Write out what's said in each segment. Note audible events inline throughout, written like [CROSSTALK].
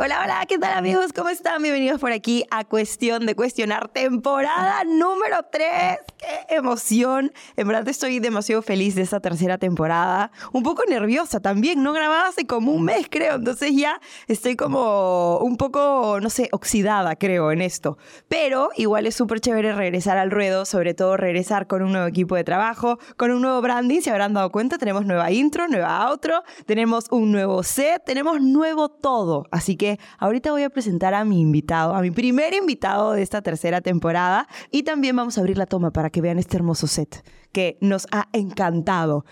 Hola, hola, ¿qué tal amigos? ¿Cómo están? Bienvenidos por aquí a Cuestión de Cuestionar, temporada número 3. ¡Qué emoción! En verdad estoy demasiado feliz de esta tercera temporada. Un poco nerviosa también, no grababa hace como un mes creo, entonces ya estoy como un poco, no sé, oxidada creo en esto. Pero igual es súper chévere regresar al ruedo, sobre todo regresar con un nuevo equipo de trabajo, con un nuevo branding, se habrán dado cuenta, tenemos nueva intro, nueva outro, tenemos un nuevo set, tenemos nuevo todo. Así que ahorita voy a presentar a mi invitado, a mi primer invitado de esta tercera temporada y también vamos a abrir la toma para que vean este hermoso set que nos ha encantado.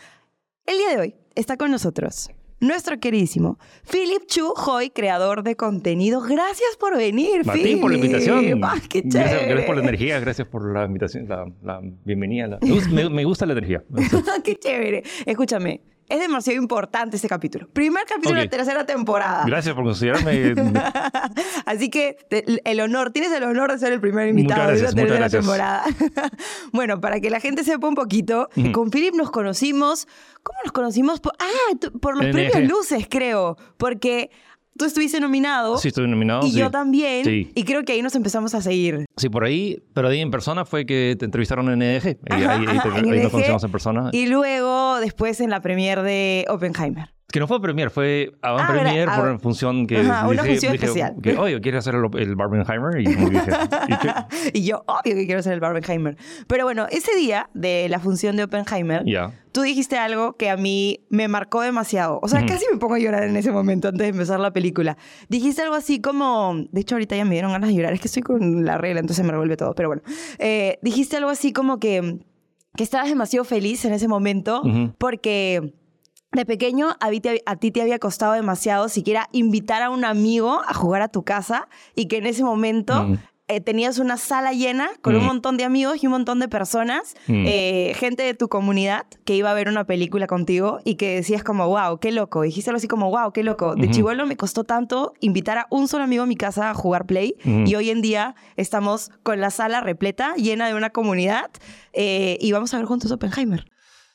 El día de hoy está con nosotros nuestro queridísimo Philip Chu Hoy, creador de contenido. Gracias por venir, Martín, por la invitación. Ah, qué gracias, por la energía, gracias por la invitación, la, bienvenida. Me, me, gusta la energía. [LAUGHS] qué chévere. Escúchame, es demasiado importante este capítulo. Primer capítulo de la tercera temporada. Gracias por considerarme. [LAUGHS] Así que el honor, tienes el honor de ser el primer invitado de la tercera temporada. [LAUGHS] bueno, para que la gente sepa un poquito, con Philip nos conocimos. ¿Cómo nos conocimos? ah, por los premios Luces, creo. Porque tú estuviste nominado. Sí, estuve nominado. Y yo también. Sí. Y creo que ahí nos empezamos a seguir. Sí, por ahí, pero ahí en persona fue que te entrevistaron en EDG. ahí, ahí, nos conocimos en persona. Y luego, después en la premier de Oppenheimer. Que no fue premier, fue avant ah, premier por una función que Ajá, una función especial. Que, oye, ¿quieres hacer el, Barbenheimer? Y, dije, [LAUGHS] ¿y, yo, obvio que quiero hacer el Barbenheimer. Pero bueno, ese día de la función de Oppenheimer, tú dijiste algo que a mí me marcó demasiado. O sea, casi me pongo a llorar en ese momento antes de empezar la película. Dijiste algo así como... De hecho, ahorita ya me dieron ganas de llorar. Es que estoy con la regla, entonces me revuelve todo. Pero bueno. Eh, dijiste algo así como que... Que estabas demasiado feliz en ese momento porque de pequeño a ti, te, había costado demasiado siquiera invitar a un amigo a jugar a tu casa y que en ese momento mm. eh, tenías una sala llena con un mm. montón de amigos y un montón de personas, mm. eh, gente de tu comunidad que iba a ver una película contigo y que decías como, wow, qué loco. Dijiste algo así como, wow, qué loco. De chivolo me costó tanto invitar a un solo amigo a mi casa a jugar Play y hoy en día estamos con la sala repleta, llena de una comunidad eh, y vamos a ver juntos Oppenheimer.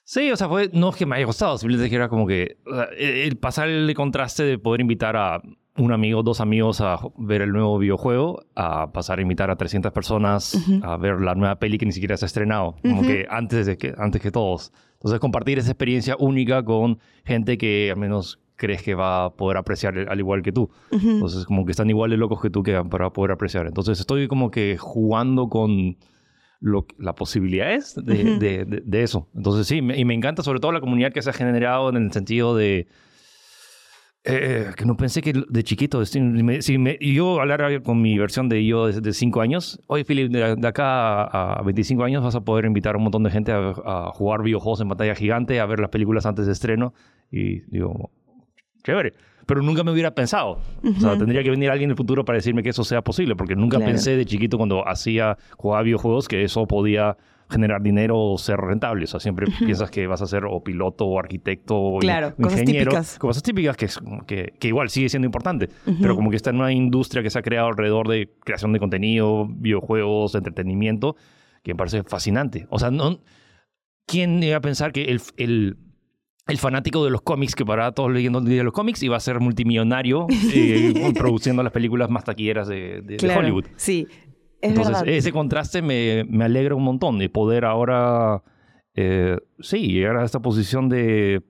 Sí, o sea, fue, no es que me haya gustado, simplemente que era como que el pasar el contraste de poder invitar a un amigo, dos amigos a ver el nuevo videojuego, a pasar a invitar a 300 personas a ver la nueva peli que ni siquiera se ha estrenado, como que antes, de que antes que todos. Entonces, compartir esa experiencia única con gente que al menos crees que va a poder apreciar al igual que tú. Entonces, como que están igual de locos que tú que para poder apreciar. Entonces, estoy como que jugando con lo, la posibilidad es de, de, eso. Entonces sí, y me encanta sobre todo la comunidad que se ha generado en el sentido de... Eh, que no pensé que de chiquito, si, me, yo hablar con mi versión de yo de 5 años, oye Philip, de, acá a, 25 años vas a poder invitar a un montón de gente a, a, jugar videojuegos en pantalla gigante, a ver las películas antes de estreno, y digo, chévere pero nunca me hubiera pensado. O sea, tendría que venir alguien en el futuro para decirme que eso sea posible, porque nunca pensé de chiquito cuando hacía, jugaba videojuegos que eso podía generar dinero o ser rentable. O sea, siempre piensas que vas a ser o piloto o arquitecto o ingeniero. Cosas típicas. Cosas típicas que, que, que, igual sigue siendo importante, pero como que está en una industria que se ha creado alrededor de creación de contenido, videojuegos, entretenimiento, que me parece fascinante. O sea, no, ¿quién iba a pensar que el, el el fanático de los cómics que para todos leyendo de los cómics iba a ser multimillonario [LAUGHS] eh, produciendo las películas más taquilleras de, de, Hollywood. Sí, Entonces, ese contraste me, me, alegra un montón de poder ahora, eh, sí, llegar a esta posición de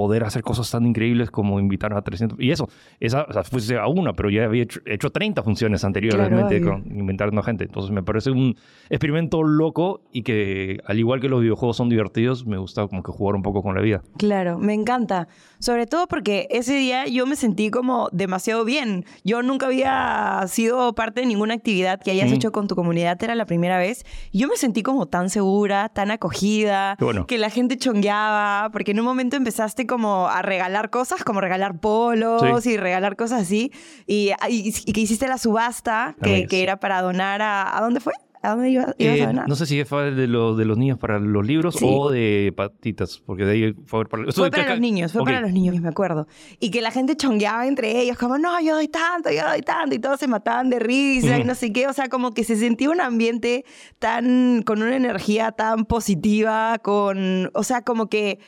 poder hacer cosas tan increíbles como invitar a 300. Y eso, esa, o sea, fuese a una, pero ya había hecho, 30 funciones anteriormente con inventando gente. Entonces me parece un experimento loco y que, al igual que los videojuegos son divertidos, me gusta como que jugar un poco con la vida. Claro, me encanta. Sobre todo porque ese día yo me sentí como demasiado bien. Yo nunca había sido parte de ninguna actividad que hayas hecho con tu comunidad, era la primera vez. Yo me sentí como tan segura, tan acogida, que la gente chongueaba, porque en un momento empezaste como a regalar cosas, como regalar polos y regalar cosas así. Y, y, que hiciste la subasta, que, que, era para donar a... ¿A dónde fue? ¿A dónde ibas, ibas Eh, a donar? no sé si fue de, los de los niños para los libros Sí. o de patitas, porque de ahí fue para, Fue para caca- los niños, fue Ok. para los niños, me acuerdo. Y que la gente chongueaba entre ellos, como, no, yo doy tanto, yo doy tanto, y todos se mataban de risa y no sé qué. O sea, como que se sentía un ambiente tan, con una energía tan positiva, con, o sea, como que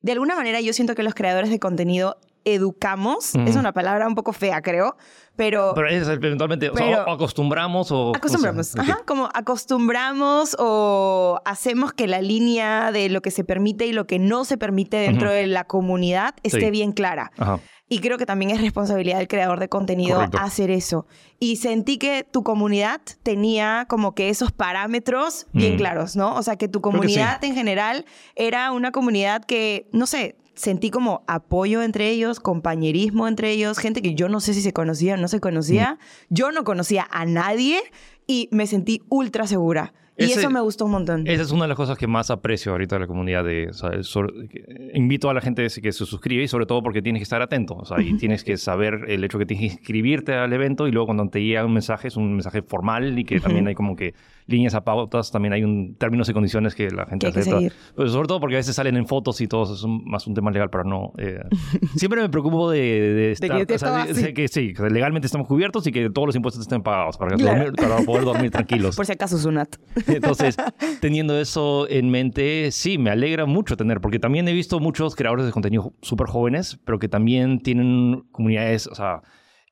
de alguna manera yo siento que los creadores de contenido educamos, es una palabra un poco fea, creo, pero... Pero es eventualmente, o sea, acostumbramos o... Acostumbramos, o sea, ok. ajá, como acostumbramos o hacemos que la línea de lo que se permite y lo que no se permite dentro de la comunidad esté Sí. bien clara. Ajá. Y creo que también es responsabilidad del creador de contenido Correcto. hacer eso. Y sentí que tu comunidad tenía como que esos parámetros bien Mm. claros, ¿no? O sea, que tu que sí. comunidad en general era una comunidad que, no sé, sentí como apoyo entre ellos, compañerismo entre ellos, gente que yo no sé si se conocía o no se conocía. Mm. Yo no conocía a nadie y me sentí ultra segura. Y eso me gustó un montón. Esa es una de las cosas que más aprecio ahorita de la comunidad. De, o sea, sobre- que- invito a la gente que se suscribe y sobre todo porque tienes que estar atento. O sea, y tienes que saber el hecho que tienes que inscribirte al evento y luego cuando te llega un mensaje es un mensaje formal y que también hay como que líneas a pautas, también hay un términos y condiciones que la gente Que acepta. Pero sobre todo porque a veces salen en fotos y todo eso es un- más un tema legal para no... eh, [LAUGHS] siempre me preocupo de, de estar... que o sea, de- sí, que legalmente estamos cubiertos y que todos los impuestos estén pagados para, que Claro. dormir- para poder dormir tranquilos. Por si acaso, Sunat. [LAUGHS] Entonces, teniendo eso en mente, sí, me alegra mucho tener, porque también he visto muchos creadores de contenido súper jóvenes, pero que también tienen comunidades, o sea,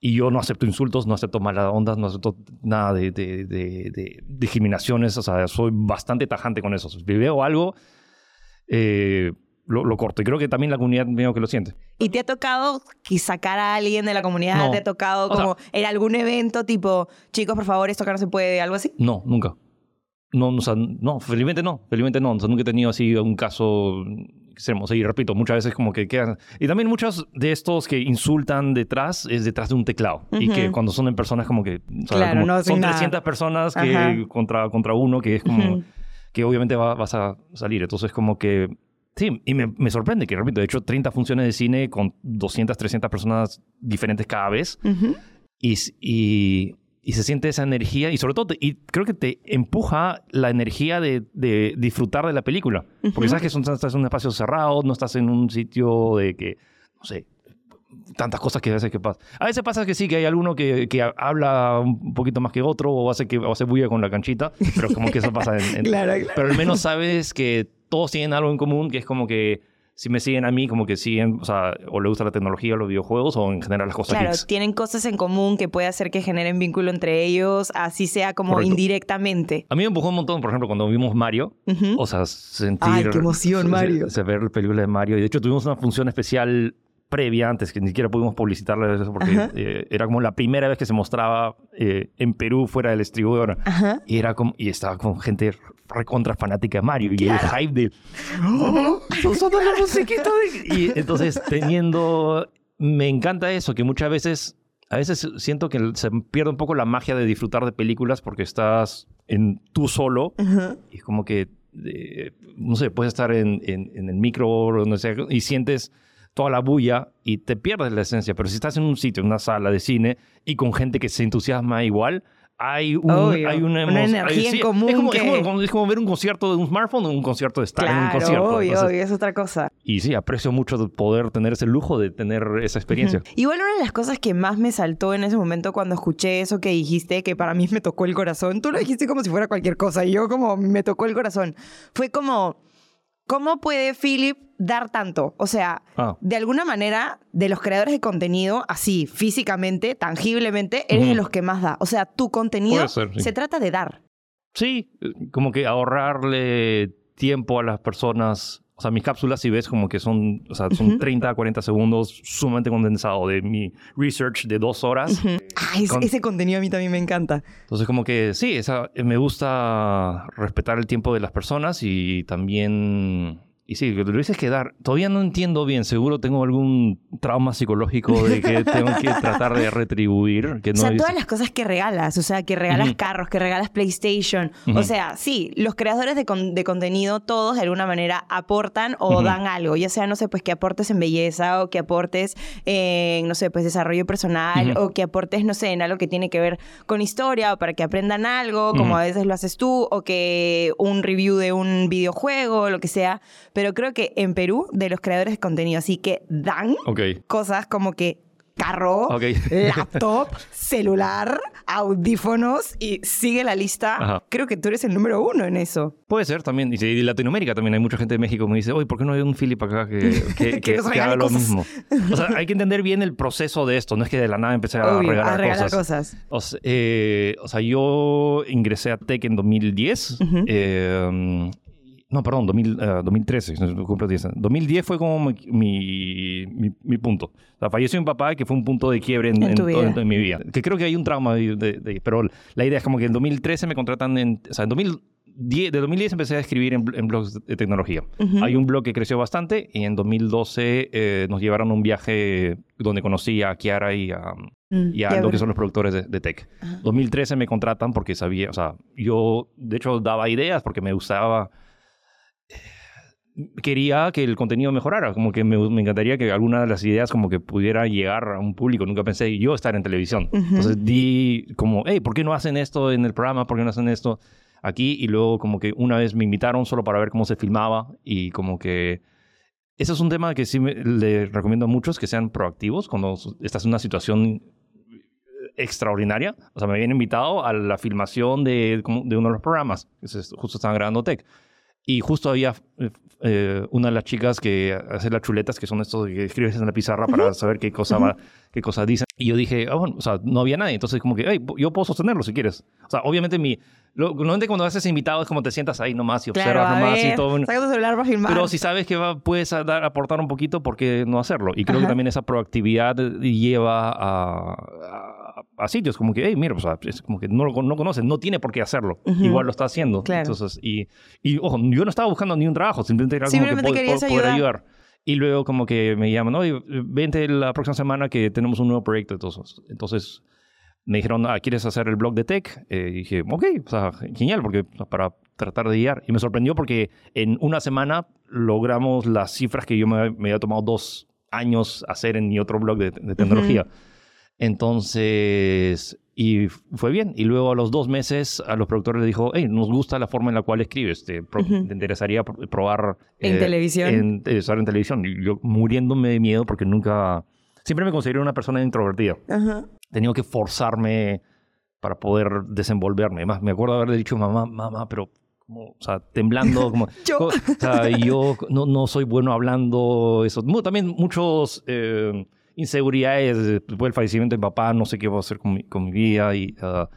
y yo no acepto insultos, no acepto malas ondas, no acepto nada de, de, de- de discriminaciones, o sea, soy bastante tajante con eso. Si veo algo, eh, lo, lo corto. Y creo que también la comunidad medio que lo siente. ¿Y te ha tocado sacar a alguien de la comunidad? No. ¿Te ha tocado O sea- como en algún evento tipo, chicos, por favor, esto acá no se puede, algo así? No, nunca. No, o sea, no, felizmente no, felizmente no. O sea, nunca he tenido así un caso extremo. Sí, repito, muchas veces como que quedan... Y también muchos de estos que insultan detrás es detrás de un teclado. Y que cuando son en personas como que... o sea, Claro, como no son nada. 300 personas que Ajá. contra, contra uno que es como... Ujú. Que obviamente va- vas a salir. Entonces como que... Sí, y me, me sorprende que, repito, he hecho 30 funciones de cine con 200, 300 personas diferentes cada vez Ujú. y, s- y, y se siente esa energía y sobre todo, te- y creo que te empuja la energía de, de disfrutar de la película. Porque sabes que son- estás en un espacio cerrado, no estás en un sitio de que, no sé, tantas cosas que a veces que pasa. A veces pasa que sí, que hay alguno que, que habla un poquito más que otro o hace, que, o hace bulla con la canchita, pero como que eso pasa en... en- [LAUGHS] Claro, claro. Pero al menos sabes que todos tienen algo en común, que es como que si me siguen a mí, como que siguen, o sea, o le gusta la tecnología, los videojuegos, o en general las cosas Claro, geeks. tienen cosas en común que puede hacer que generen vínculo entre ellos, así sea como Correcto. indirectamente. A mí me empujó un montón, por ejemplo, cuando vimos Mario. O sea, sentir... Ay, qué emoción, se- Mario. Se, ver la película de Mario. Y de hecho tuvimos una función especial previa antes, que ni siquiera pudimos publicitarla eso porque eh, era como la primera vez que se mostraba eh, en Perú fuera del distribuidor. Ajá. Y era como... Y estaba con gente recontra fanática de Mario. Y el hype de... ¡Oh! ¡Sonó la musiquita de-". Y entonces, teniendo... Me encanta eso, que muchas veces... A veces siento que se pierde un poco la magia de disfrutar de películas porque estás en tú solo Ajá. y es como que, eh, no sé, puedes estar en, en- en el micro o donde sea y sientes toda la bulla y te pierdes la esencia. Pero si estás en un sitio, en una sala de cine y con gente que se entusiasma igual, hay, un, hay una, una energía en sí, común Es como, es que- como- es como ver un concierto de un smartphone o un concierto de estar en un Claro, concierto. obvio, Entonces, obvio, es otra cosa. Y sí, aprecio mucho de poder tener ese lujo de tener esa experiencia. Igual una de las cosas que más me saltó en ese momento cuando escuché eso que dijiste, que para mí me tocó el corazón, tú lo dijiste como si fuera cualquier cosa y yo como me tocó el corazón, fue como, ¿cómo puede Philip dar tanto? O sea, Ah. de alguna manera, de los creadores de contenido, así, físicamente, tangiblemente, eres de los que más da. O sea, tu contenido Puede ser, sí. se trata de dar. Sí, eh, como que ahorrarle tiempo a las personas. O sea, mis cápsulas, si ves, como que son, o sea, son Ujú. 30 a 40 segundos sumamente condensado de mi research de dos horas. Con- ese contenido a mí también me encanta. Entonces, como que sí, esa, me gusta respetar el tiempo de las personas y también y sí, lo dices que dar. Todavía no entiendo bien. Seguro tengo algún trauma psicológico de que [LAUGHS] tengo que tratar de retribuir. Que no o sea, es- todas las cosas que regalas, o sea, que regalas carros, que regalas PlayStation. O sea, sí, los creadores de, con- de contenido, todos de alguna manera aportan o dan algo. Ya sea, no sé, pues que aportes en belleza o que aportes en, no sé, pues desarrollo personal o que aportes, no sé, en algo que tiene que ver con historia o para que aprendan algo, como a veces lo haces tú, o que un review de un videojuego, lo que sea. Pero creo que en Perú, de los creadores de contenido, así que dan Ok. cosas como que carro, Ok. [LAUGHS] laptop, celular, audífonos y sigue la lista. Ajá. Creo que tú eres el número uno en eso. Puede ser también. Y de Latinoamérica también hay mucha gente de México que me dice, oye, ¿por qué no hay un Philip acá que, [LAUGHS] que, Que que- haga lo cosas". mismo? O sea, hay que entender bien el proceso de esto. No es que de la nada empecé a Obvio, regalar, a regalar cosas. cosas. O sea, eh, o sea, yo ingresé a Tech en 2010. Ujú. eh, no, perdón, 2000, eh, 2013. Cumplo 10. 2010 fue como mi, mi, mi- punto. O sea, falleció mi papá, que fue un punto de quiebre en, En tu todo- en mi vida. Que creo que hay un trauma, de, de- de- pero la idea es como que en 2013 me contratan en... O sea, en 2010, de 2010 empecé a escribir en, bl- en blogs de tecnología. Ujú. Hay un blog que creció bastante y en 2012 eh, nos llevaron a un viaje donde conocí a Kiara y a, Mm, y a lo que son los productores de, de tech. Ajá. 2013 me contratan porque sabía, o sea, yo de hecho daba ideas porque me gustaba, quería que el contenido mejorara, como que me, me encantaría que alguna de las ideas como que pudiera llegar a un público, nunca pensé yo estar en televisión. Ujú. Entonces di como, hey, ¿por qué no hacen esto en el programa? ¿Por qué no hacen esto aquí? Y luego como que una vez me invitaron solo para ver cómo se filmaba y como que... Ese es un tema que sí me, le recomiendo a muchos que sean proactivos cuando estás en una situación extraordinaria. O sea, me habían invitado a la filmación de, de uno de los programas. que Justo estaban grabando Tech. Y justo había eh, eh, una de las chicas que hace las chuletas, que son estos que escribes en la pizarra para saber qué cosa, va, qué cosa dicen. Y yo dije, ah, bueno, o sea, no había nadie. Entonces, como que, hey, yo puedo sostenerlo si quieres. O sea, obviamente mi... Lo, normalmente cuando haces invitado es como te sientas ahí nomás y Claro, observas nomás y ver, todo. saca tu celular para filmar. Pero si sabes que va- puedes dar, aportar un poquito, ¿por qué no hacerlo? Y creo que Ajá. también esa proactividad lleva a, a- a sitios como que, hey, mira, o sea, es como que no lo no conoces, no tiene por qué hacerlo. Ujú. Igual lo está haciendo. Claro. Entonces, y, y, ojo, yo no estaba buscando ni un trabajo, simplemente era como Simplemente que po- querías po- poder ayudar. ayudar. Y luego como que me llaman, oye, vente la próxima semana que tenemos un nuevo proyecto. Entonces, entonces me dijeron, ah, ¿quieres hacer el blog de tech? Eh, y dije, ok, o sea, genial, porque para tratar de guiar. Y me sorprendió porque en una semana logramos las cifras que yo me, me había tomado dos años hacer en mi otro blog de, de tecnología. Entonces, y fue bien. Y luego a los dos meses a los productores les dijo, hey, nos gusta la forma en la cual escribes. Te, pro- Ujú. te interesaría pr- probar... eh, En televisión. En, eh, estar en televisión. Y yo muriéndome de miedo porque nunca... Siempre me consideré una persona introvertida Ajá. Tenía que forzarme para poder desenvolverme. Además, me acuerdo haberle dicho, mamá, mamá, pero, como, o sea, temblando, como, [LAUGHS] Yo. o sea, yo no, no soy bueno hablando, eso. También muchos eh, inseguridades después del fallecimiento de mi papá, no sé qué voy a hacer con mi, con mi vida y... ah,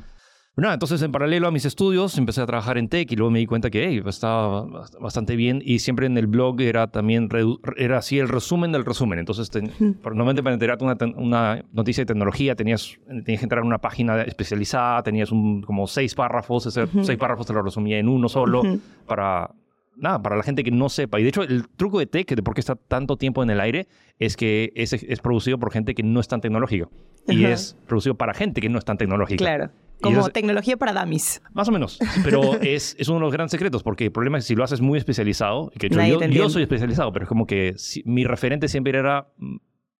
nada, entonces en paralelo a mis estudios empecé a trabajar en tech y luego me di cuenta que hey, estaba bast- bastante bien y siempre en el blog era también era así el resumen del resumen. Entonces, ten- normalmente para enterarte una, noticia de tecnología tenías, tenías que entrar en una página especializada, tenías un, como seis párrafos, ese seis párrafos te lo resumía en uno solo para... Nada, para la gente que no sepa. Y de hecho, el truco de tech, de por qué está tanto tiempo en el aire, es que es, es producido por gente que no es tan tecnológica. Y Ajá. es producido para gente que no es tan tecnológica. Claro. Como tecnología para dummies. más o menos, pero [LAUGHS] es, es uno de los grandes secretos, porque el problema es que si lo haces muy especializado, que yo, yo entiende. soy especializado, pero es como que si- mi referente siempre era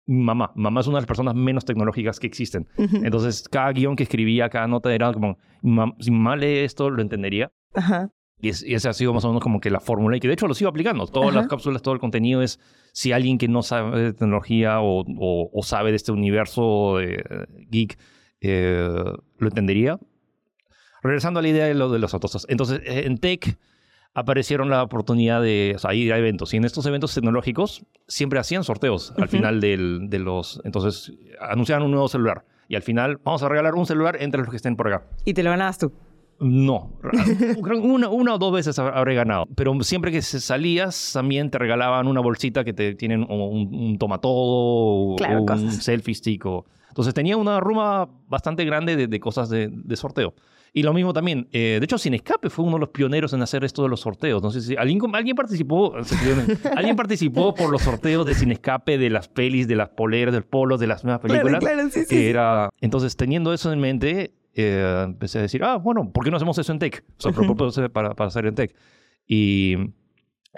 mamá. Mamá es una de las personas menos tecnológicas que existen. Ujú. Entonces, cada guion que escribía, cada nota era como, "Mam- si mamá lee esto, lo entendería. Ajá. Y, es- y esa ha sido más o menos como que la fórmula, y que de hecho lo sigo aplicando. Todas Ajá. las cápsulas, todo el contenido es si alguien que no sabe de tecnología o, o- o sabe de este universo de, eh, geek eh, lo entendería. Regresando a la idea de lo de los autos. Entonces, eh, en Tech aparecieron la oportunidad de o sea, ir a eventos. Y en estos eventos tecnológicos siempre hacían sorteos al final del- de los... Entonces, anunciaban un nuevo celular. Y al final, vamos a regalar un celular entre los que estén por acá. Y te lo ganabas tú. No, [LAUGHS] una, una o dos veces hab- habré ganado. Pero siempre que se- salías, también te regalaban una bolsita que te tienen un, un tomatodo Claro, o un cosas. selfie stick. o- Entonces tenía una ruma bastante grande de, de cosas de, de sorteo. Y lo mismo también, eh, de hecho, Sin Escape fue uno de los pioneros en hacer esto de los sorteos. No sé si alguien, alguien participó, [LAUGHS] alguien participó por los sorteos de Sin Escape, de las pelis, de las poleras, del polos, de las nuevas películas. Claro, claro, sí, sí. Era, entonces, teniendo eso en mente, eh, empecé a decir, ah, bueno, ¿por qué no hacemos eso en tech? O sea, [LAUGHS] para, para hacer en tech. Y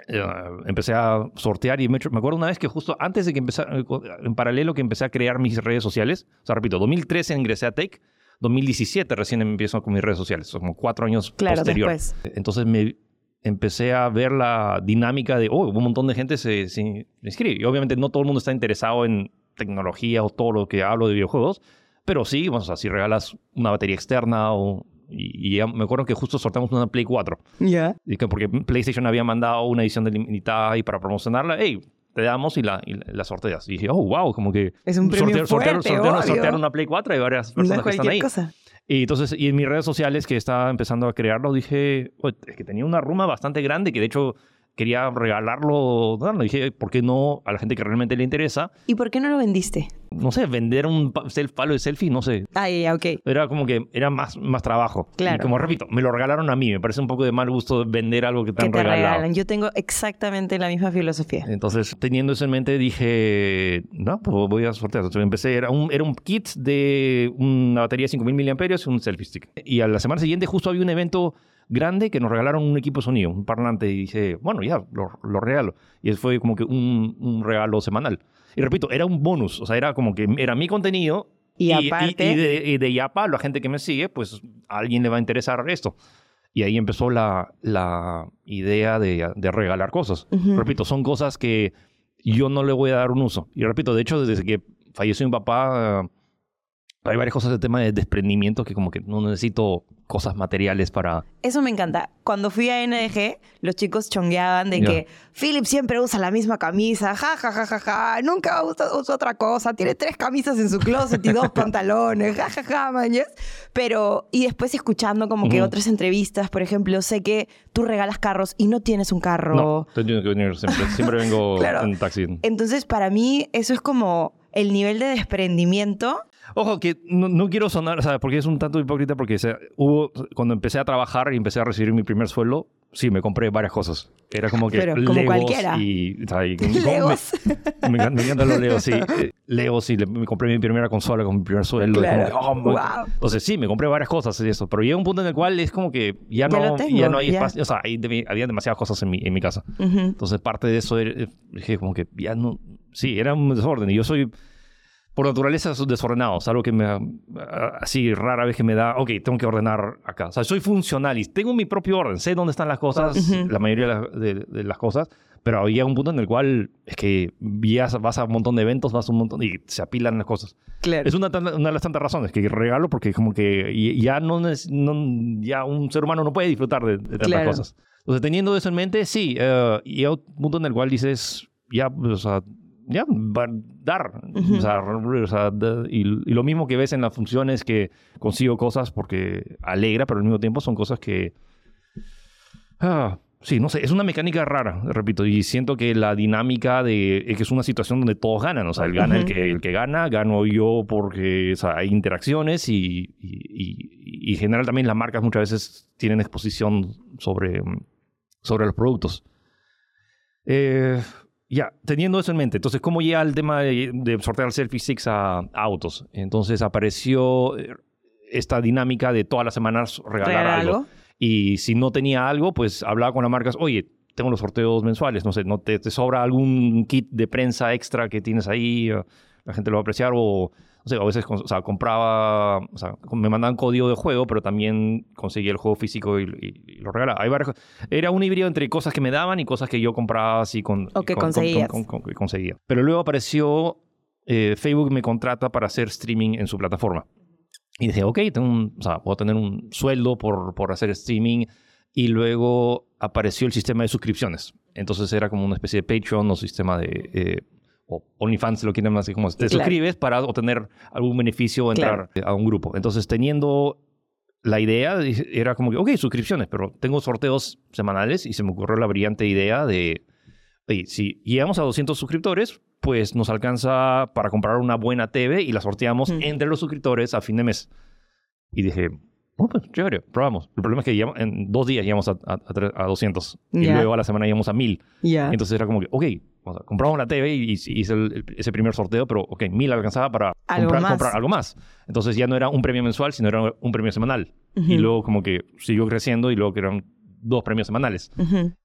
eh, empecé a sortear y me, me, acuerdo una vez que justo antes de que empezara, en paralelo que empecé a crear mis redes sociales, o sea, repito, 2013 ingresé a Tech, 2017 recién empiezo con mis redes sociales, como cuatro años claro, posterior. Después. Entonces me empecé a ver la dinámica de, oh, un montón de gente se, se inscribe. Y obviamente no todo el mundo está interesado en tecnología o todo lo que hablo de videojuegos, pero sí, bueno, o sea, si regalas una batería externa o y, y, me acuerdo que justo sorteamos una Play 4. Ya. Yeah. Porque PlayStation había mandado una edición delimitada y para promocionarla, hey, te damos y la, y la sorteas. Y dije, oh, wow, como que... Es un premio sortear, fuerte, sortear, sortear, sortear una Play 4 y varias personas no que están ahí. Cosa. Y entonces, y en mis redes sociales que estaba empezando a crearlo, dije, es que tenía una ruma bastante grande que de hecho quería regalarlo. No, dije, ¿por qué no a la gente que realmente le interesa? ¿Y por qué no lo vendiste? No sé, vender un palo de selfie, no sé. Ah, ya, ok. Era como que era más, más trabajo. Claro. Y como repito, me lo regalaron a mí. Me parece un poco de mal gusto vender algo que te que han te regalado. regalan. Yo tengo exactamente la misma filosofía. Entonces, teniendo eso en mente, dije, no, pues voy a sortear. Entonces empecé, era un, era un kit de una batería de 5000 mAh y un selfie stick. Y a la semana siguiente justo había un evento grande que nos regalaron un equipo de sonido, un parlante, y dije, bueno, ya, lo, lo regalo. Y eso fue como que un, un, regalo semanal. Y repito, era un bonus, o sea, era como que era mi contenido. Y, aparte... Y, y, de, y de Yapa, la gente que me sigue, pues a alguien le va a interesar esto. Y ahí empezó la, la idea de, de, regalar cosas. Uh -huh. Repito, son cosas que yo no le voy a dar un uso. Y repito, de hecho, desde que falleció mi papá, hay varias cosas del tema de desprendimiento que como que no necesito cosas materiales para... Eso me encanta. Cuando fui a NDG, los chicos chongueaban de que Philip siempre usa la misma camisa, ja, ja, ja, ja, ja, nunca usa, usa otra cosa, tiene tres camisas en su closet y dos [LAUGHS] pantalones, ja, ja, ja, mañas. Pero, y después escuchando como que Ujú. otras entrevistas, por ejemplo, sé que tú regalas carros y no tienes un carro. No, tengo que venir siempre. Siempre vengo [LAUGHS] Claro. en taxi. Entonces, para mí, eso es como el nivel de desprendimiento. Ojo, que no, no quiero sonar, o sea, porque es un tanto hipócrita, porque o sea, hubo, cuando empecé a trabajar y empecé a recibir mi primer sueldo, sí, me compré varias cosas. Era como que Pero como Legos cualquiera. y... o sea, y- [LAUGHS] Legos. Me, me encantan, me encantan los Legos, sí. [LAUGHS] Eh, Legos, sí, le- me compré mi primera consola con mi primer sueldo. Claro. como oh, Wow. Entonces sí, me compré varias cosas y eso, pero llega un punto en el cual es como que ya Ya no, tengo, ya no hay ya. espacio, o sea, hay había demasiadas cosas en mi, en mi casa. Ujú. Entonces, parte de eso era- dije como que ya no. Sí, era un desorden. Y yo soy, por naturaleza, soy desordenado. Es algo que me. Así, rara vez que me da. Ok, tengo que ordenar acá. O sea, soy funcional y tengo mi propio orden. Sé dónde están las cosas, Ujú. la mayoría de, de- las cosas. Pero había un punto en el cual es que ya vas a un montón de eventos, vas a un montón y se apilan las cosas. Claro. Es una, una de las tantas razones que regalo porque como que ya no, no- ya un ser humano no puede disfrutar de, de tantas Claro. cosas. Entonces teniendo eso en mente, sí, eh, y hay un punto en el cual dices, ya, o sea, ya, dar. O sea, re- o sea, y, y lo mismo que ves en las funciones que consigo cosas porque alegra, pero al mismo tiempo son cosas que... Ah, sí, no sé, es una mecánica rara, repito, y siento que la dinámica de es que es una situación donde todos ganan, o sea, el gana el, que, el que gana, gano yo porque o sea, hay interacciones y, y, y- y en general también las marcas muchas veces tienen exposición sobre, sobre los productos. Eh, ya, teniendo eso en mente, entonces, ¿cómo llega el tema de, de sortear selfie sticks a, a autos? Entonces apareció eh, esta dinámica de todas las semanas regalar, ¿Regalar algo. algo? Y si no tenía algo, pues hablaba con las marcas, oye, tengo los sorteos mensuales, no sé, ¿no te, te sobra algún kit de prensa extra que tienes ahí? Eh, La gente lo va a apreciar o... No sé, a veces o sea, compraba, o sea, me mandaban código de juego, pero también conseguía el juego físico y, y- y lo regalaba. Hay varias, era un híbrido entre cosas que me daban y cosas que yo compraba así con... O que con- con- conseguías. con- con- conseguía. Pero luego apareció, eh, Facebook me contrata para hacer streaming en su plataforma. Y dije, ok, tengo un, o sea, puedo tener un sueldo por, por hacer streaming. Y luego apareció el sistema de suscripciones. Entonces era como una especie de Patreon o sistema de... eh, o OnlyFans, lo quieren así como... Te Claro. suscribes para obtener algún beneficio o entrar a un grupo. Entonces teniendo la idea, era como que, ok, suscripciones, pero tengo sorteos semanales y se me ocurrió la brillante idea de... Oye, si llegamos a 200 suscriptores, pues nos alcanza para comprar una buena TV y la sorteamos Mm. entre los suscriptores a fin de mes. Y dije, Oh, pues, chévere, probamos. El problema es que llegamos- en dos días llegamos a, a, a tre- a 200 y luego a la semana llegamos a 1000. Ya. Entonces era como que, ok, o sea, compramos la TV y, y hice el- ese primer sorteo, pero ok, 1000 alcanzaba para Algo comprar, algo más. Entonces ya no era un premio mensual, sino era un premio semanal. Y luego como que siguió creciendo y luego que eran dos premios semanales.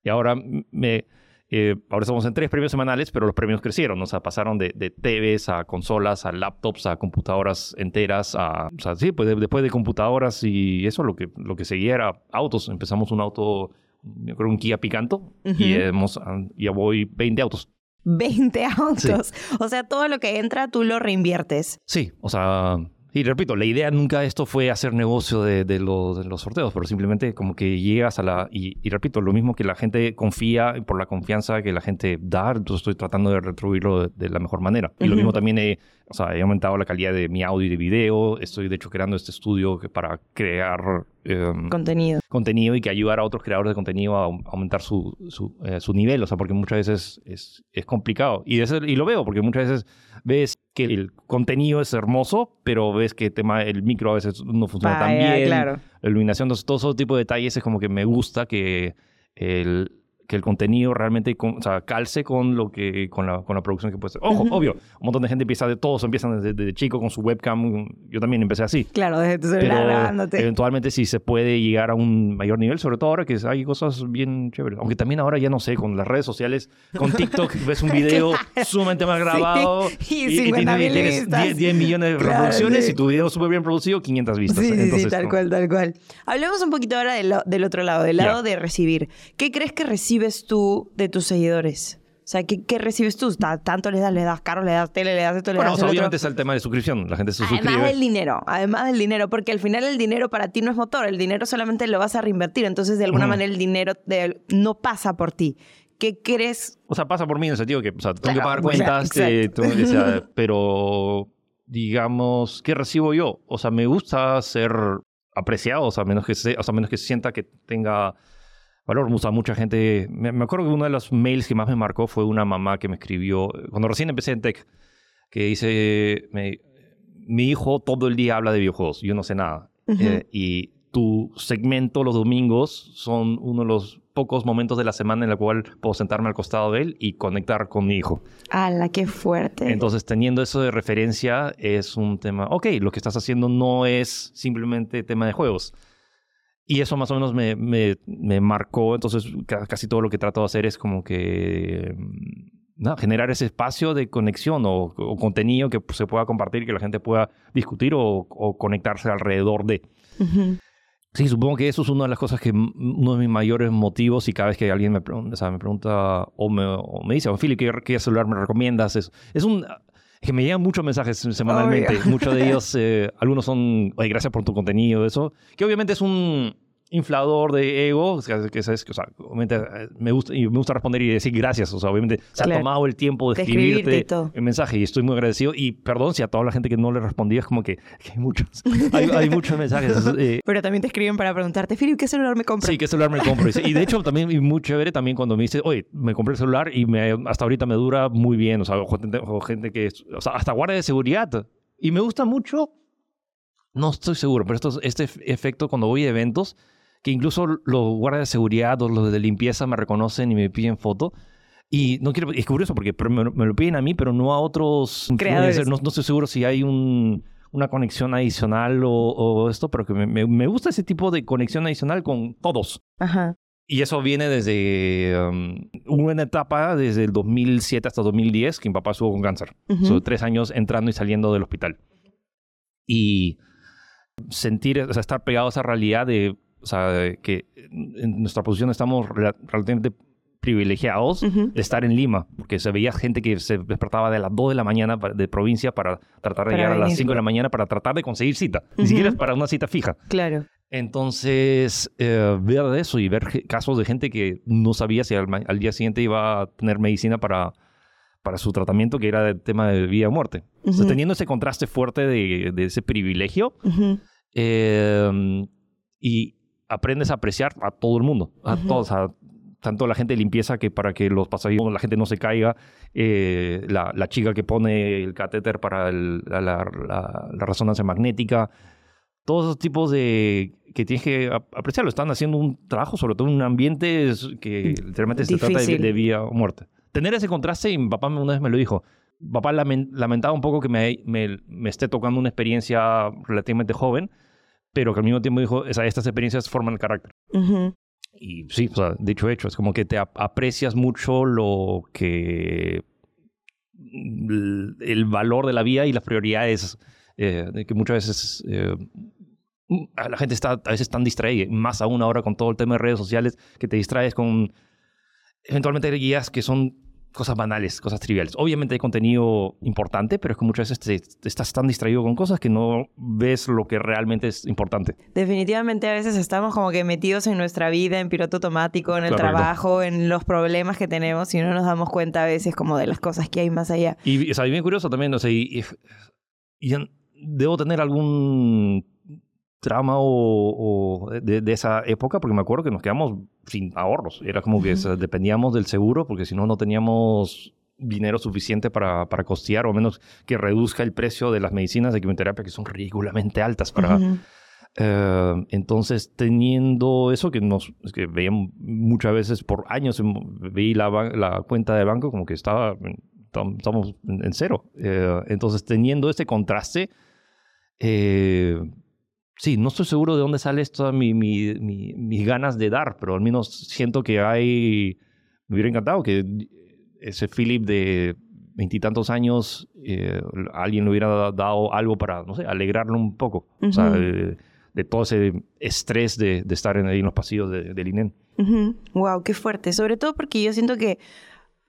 Y ahora me... eh, ahora estamos en tres premios semanales, pero los premios crecieron, o sea, pasaron de, de TVs a consolas, a laptops, a computadoras enteras, a, o sea, sí, pues de- después de computadoras y eso lo que, lo que seguía era autos. Empezamos un auto, yo creo un Kia Picanto, y hemos, ya voy 20 autos. 20 [LAUGHS] autos. O sea, todo lo que entra tú lo reinviertes. Sí, o sea, y repito, la idea nunca esto fue hacer negocio de, de los, de los sorteos, pero simplemente como que llegas a la... Y, y repito, lo mismo que la gente confía por la confianza que la gente da, entonces estoy tratando de retribuirlo de, de la mejor manera. Y lo mismo también he, o sea, he aumentado la calidad de mi audio y de video, estoy de hecho creando este estudio para crear... em, Contenido. contenido y que ayudar a otros creadores de contenido a au- aumentar su, su, eh, su nivel, o sea, porque muchas veces es, es complicado. Y, eso- y lo veo, porque muchas veces ves que el contenido es hermoso, pero ves que el tema, el micro a veces no funciona tan bien, claro. la iluminación, todo ese tipo de detalles es como que me gusta que el, que el contenido realmente con- o sea, calce con lo que con la, con la producción que puede ser. Ojo, obvio, un montón de gente empieza de todos empiezan desde, desde chico con su webcam, yo también empecé así. Claro, desde tu celular grabándote. eventualmente sí se puede llegar a un mayor nivel, sobre todo ahora que hay cosas bien chéveres. Aunque también ahora ya no sé, con las redes sociales, con TikTok [LAUGHS] ves un video sumamente más grabado Sí, y 50.000 tienes- tienes vistas. 10, 10 millones de Claro, reproducciones sí. y tu video súper bien producido, 500 vistas. Sí, sí, tal cual, tal cual. Hablemos un poquito ahora del, lo- del otro lado, del lado de recibir. ¿Qué crees que recibes tú de tus seguidores? O sea, ¿qué, qué recibes tú? Ta- Tanto le das, le das caro, le das tele, le das esto, le Bueno, das sea, el otro. obviamente está el tema de suscripción. La gente se Además suscribe. del dinero, además del dinero, porque al final el dinero para ti no es motor, el dinero solamente lo vas a reinvertir, entonces de alguna Ujú. manera el dinero de- no pasa por ti. ¿Qué crees? O sea, pasa por mí en el sentido que o sea, tengo que Claro, pagar o sea, cuentas, eh, tengo que- o sea, [LAUGHS] pero digamos, ¿qué recibo yo? O sea, me gusta ser apreciado, o sea, menos que, se- o sea, menos que sienta que tenga valor. Sea, mucha gente... Me, me acuerdo que uno de los mails que más me marcó fue una mamá que me escribió, cuando recién empecé en tech, que dice, me- mi hijo todo el día habla de videojuegos, yo no sé nada. Ujú. Eh, y tu segmento los domingos son uno de los pocos momentos de la semana en la cual puedo sentarme al costado de él y conectar con mi hijo. ¡Hala, qué fuerte! Entonces, teniendo eso de referencia, es un tema, ok, lo que estás haciendo no es simplemente tema de juegos. Y eso más o menos me, me, me marcó, entonces ca- casi todo lo que trato de hacer es como que mm, generar ese espacio de conexión o, o contenido que se pueda compartir, que la gente pueda discutir o, o conectarse alrededor de. Sí, supongo que eso es una de las cosas que m- uno de mis mayores motivos y cada vez que alguien me pregunta, o sea, me pregunta o me, o me dice, oh, Philip, ¿qué, qué celular me recomiendas? Es, es un... Es que me llegan muchos mensajes semanalmente. Obvio. Muchos de [LAUGHS] ellos, eh, algunos son, oye, gracias por tu contenido, eso. Que obviamente es un inflador de ego, o sea, que sabes o sea, obviamente eh, me gusta, y me gusta responder y decir gracias, o sea, obviamente se Claro. ha tomado el tiempo de, De escribirte y el mensaje y estoy muy agradecido y perdón si a toda la gente que no le respondí es como que, [LAUGHS] que hay muchos, hay, hay [LAUGHS] muchos mensajes. eh, Pero también te escriben para preguntarte, Philip, ¿qué celular me compro? Sí, ¿qué celular me compro? Y de hecho, también y muy chévere también cuando me dice, oye, me compré el celular y me, hasta ahorita me dura muy bien. O sea, o gente, que, o sea, hasta guardia de seguridad. Y me gusta mucho, no estoy seguro, pero esto, este ef- efecto cuando voy a eventos, que incluso los guardias de seguridad o los de limpieza me reconocen y me piden foto. Y no quiero, es curioso porque me, me lo piden a mí, pero no a otros Creadores. No, no estoy seguro si hay un, una conexión adicional o, o esto, pero que me, me- gusta ese tipo de conexión adicional con todos. Ajá. Y eso viene desde um, una etapa, desde el 2007 hasta 2010, que mi papá estuvo con cáncer. Ujú. So, tres años entrando y saliendo del hospital. Y sentir, o sea, estar pegado a esa realidad de, o sea, que en nuestra posición estamos rela- relativamente privilegiados de estar en Lima, porque se veía gente que se despertaba de las 2 de la mañana de provincia para tratar de Para llegar a las venir. 5 de la mañana para tratar de conseguir cita. Ni siquiera es para una cita fija. Claro. Entonces, eh, ver eso y ver casos de gente que no sabía si al, día siguiente iba a tener medicina para, para su tratamiento, que era el tema de vida o muerte. O sea, Ujú. teniendo ese contraste fuerte de, de ese privilegio, eh, y aprendes a apreciar a todo el mundo, a todos, a tanto la gente de limpieza que para que los pasajeros, la gente no se caiga, eh, la, la chica que pone el catéter para el- la, la- resonancia magnética, todos esos tipos de que tienes que apreciarlo. Están haciendo un trabajo, sobre todo en un ambiente que literalmente se trata de, vida o muerte. Tener ese contraste, y mi papá una vez me lo dijo, papá lamentaba un poco que me, me, me, esté tocando una experiencia relativamente joven, pero que al mismo tiempo dijo, esa, estas experiencias forman el carácter. Y sí, o sea, dicho hecho, es como que te aprecias mucho lo que... el valor de la vida y las prioridades eh, que muchas veces eh, la gente está a veces tan distraída, más aún ahora con todo el tema de redes sociales, que te distraes con eventualmente guías que son cosas banales, cosas triviales. Obviamente hay contenido importante, pero es que muchas veces te, estás tan distraído con cosas que no ves lo que realmente es importante. Definitivamente a veces estamos como que metidos en nuestra vida, en piloto automático, en el trabajo, en los problemas que tenemos y no nos damos cuenta a veces como de las cosas que hay más allá. Y, o sea, bien curioso también, no sé, y, debo tener algún trama o, de, esa época, porque me acuerdo que nos quedamos sin ahorros. Era como que dependíamos del seguro, porque si no, no teníamos dinero suficiente para, para costear, o menos que reduzca el precio de las medicinas de quimioterapia, que son ridículamente altas para... Eh, entonces, teniendo eso que nos que veían muchas veces por años, veí la, la cuenta de banco como que estaba, estamos en, cero. Eh, entonces, teniendo este contraste, eh, sí, no estoy seguro de dónde sale todas mi, mi, mis ganas de dar, pero al menos siento que hay, me hubiera encantado que ese Philip de veintitantos años, eh, alguien le hubiera dado algo para, no sé, alegrarlo un poco. O sea, de, todo ese estrés de, de estar en, ahí en los pasillos de, del INEN. Wow, qué fuerte. Sobre todo porque yo siento que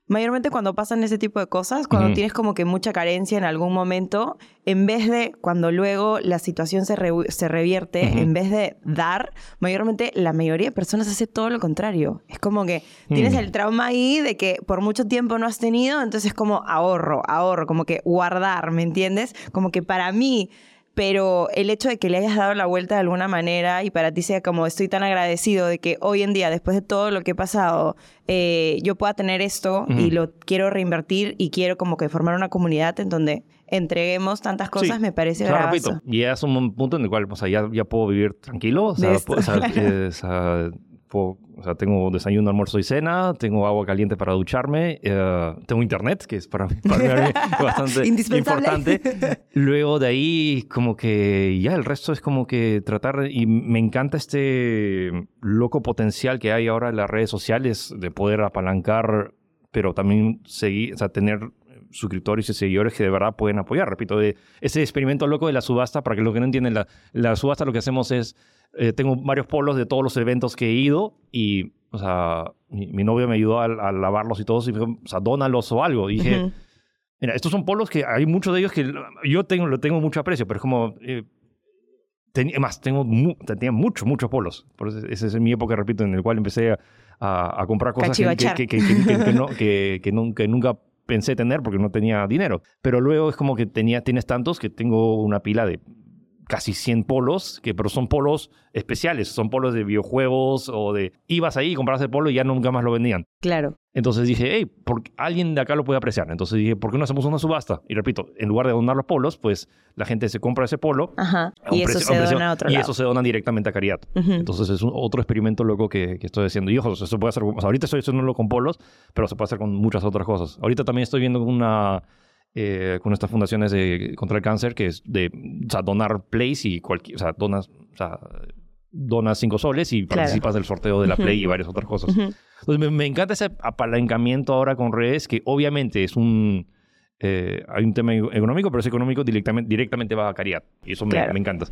mayormente cuando pasan ese tipo de cosas, cuando tienes como que mucha carencia en algún momento, en vez de cuando luego la situación se, se revierte, en vez de dar, mayormente la mayoría de personas hace todo lo contrario. Es como que tienes mm. el trauma ahí de que por mucho tiempo no has tenido, entonces es como ahorro, ahorro, como que guardar, ¿me entiendes? Como que para mí pero el hecho de que le hayas dado la vuelta de alguna manera y para ti sea como estoy tan agradecido de que hoy en día, después de todo lo que he pasado, eh, yo pueda tener esto y lo quiero reinvertir y quiero como que formar una comunidad en donde entreguemos tantas cosas, me parece claro, repito, y es un punto en el cual o sea, ya, ya puedo vivir tranquilo, o sea, o sea, tengo desayuno, almuerzo y cena, tengo agua caliente para ducharme, eh, tengo internet, que es para [LAUGHS] mí, [LAUGHS] bastante importante. [LAUGHS] Luego de ahí, como que ya el resto es como que tratar, y me encanta este loco potencial que hay ahora en las redes sociales de poder apalancar, pero también seguir, o sea, tener suscriptores y seguidores que de verdad pueden apoyar. Repito, de ese experimento loco de la subasta, para que los que no entienden, la, la subasta lo que hacemos es eh, tengo varios polos de todos los eventos que he ido y, o sea, mi, novia me ayudó a, lavarlos y todos y me dijo, o sea, dónalos o algo. Y dije, mira, estos son polos que hay muchos de ellos que yo tengo, lo tengo mucho aprecio, pero es como... Eh, más, tengo tenía muchos, muchos polos. Por eso, esa es mi época, repito, en el cual empecé a, a, comprar cosas que, que, que, no, que, que, nunca pensé tener porque no tenía dinero. Pero luego es como que tenía, tienes tantos que tengo una pila de casi 100 polos, que, pero son polos especiales, son polos de videojuegos o de... Ibas ahí, comprabas el polo y ya nunca más lo vendían. Claro. Entonces dije, hey, alguien de acá lo puede apreciar. Entonces dije, ¿por qué no hacemos una subasta? Y repito, en lugar de donar los polos, pues la gente se compra ese polo. Ajá. Y eso se dona a otro Y eso se dona directamente a caridad. Entonces es otro experimento loco que, estoy haciendo. Y ojo, eso puede hacer... ahorita estoy haciéndolo con polos, pero se puede hacer con muchas otras cosas. Ahorita también estoy viendo una eh, con estas fundaciones de, contra el cáncer, que es de o sea, donar plays y cualquier, o sea, donas, o sea, donas cinco soles y participas del sorteo de la play y varias otras cosas. Entonces me, me, encanta ese apalancamiento ahora con redes, que obviamente es un eh, hay un tema económico, pero ese económico directamente, directamente va a caridad. Y eso me, encanta.